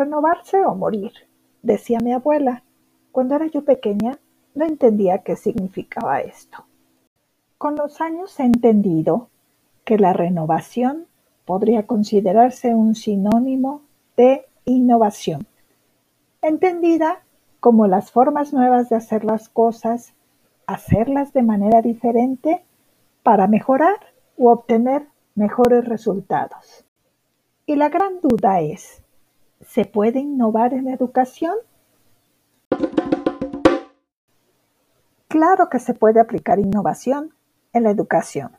Renovarse o morir, decía mi abuela. Cuando era yo pequeña, no entendía qué significaba esto. Con los años he entendido que la renovación podría considerarse un sinónimo de innovación, entendida como las formas nuevas de hacer las cosas, hacerlas de manera diferente para mejorar u obtener mejores resultados. Y la gran duda es, ¿se puede innovar en educación? Claro que se puede aplicar innovación en la educación.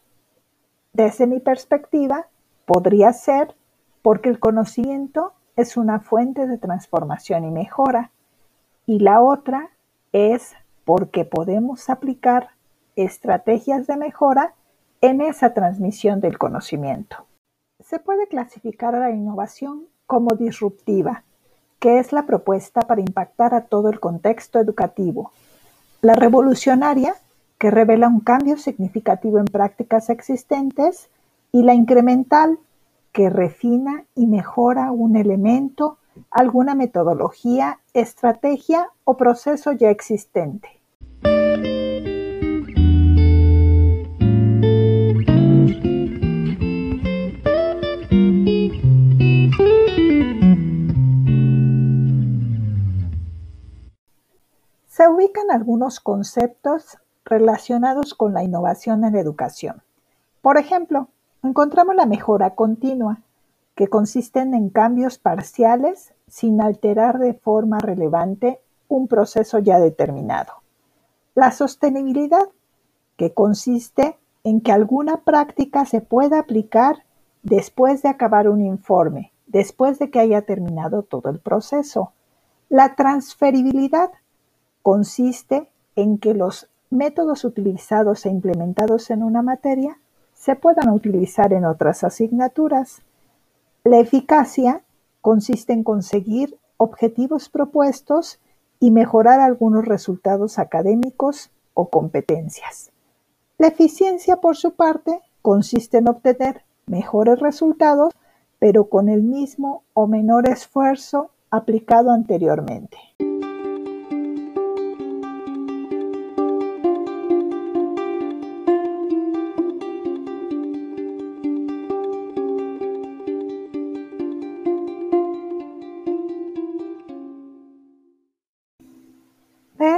Desde mi perspectiva, podría ser porque el conocimiento es una fuente de transformación y mejora, y la otra es porque podemos aplicar estrategias de mejora en esa transmisión del conocimiento. Se puede clasificar a la innovación como disruptiva, que es la propuesta para impactar a todo el contexto educativo. La revolucionaria, que revela un cambio significativo en prácticas existentes, y la incremental, que refina y mejora un elemento, alguna metodología, estrategia o proceso ya existente. Se ubican algunos conceptos relacionados con la innovación en educación. Por ejemplo, encontramos la mejora continua, que consisten en cambios parciales sin alterar de forma relevante un proceso ya determinado. La sostenibilidad, que consiste en que alguna práctica se pueda aplicar después de acabar un informe, después de que haya terminado todo el proceso. La transferibilidad consiste en que los métodos utilizados e implementados en una materia se puedan utilizar en otras asignaturas. La eficacia consiste en conseguir objetivos propuestos y mejorar algunos resultados académicos o competencias. La eficiencia, por su parte, consiste en obtener mejores resultados, pero con el mismo o menor esfuerzo aplicado anteriormente.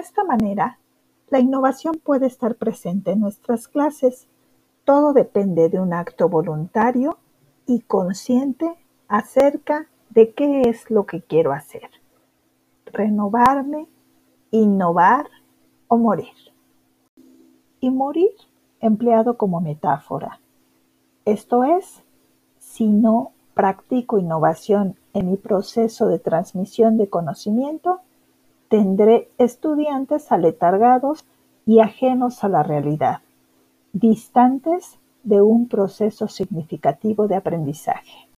Esta manera, la innovación puede estar presente en nuestras clases. Todo depende de un acto voluntario y consciente acerca de qué es lo que quiero hacer. Renovarme, innovar o morir. Y morir empleado como metáfora. Esto es, si no practico innovación en mi proceso de transmisión de conocimiento, Tendré estudiantes aletargados y ajenos a la realidad, distantes de un proceso significativo de aprendizaje.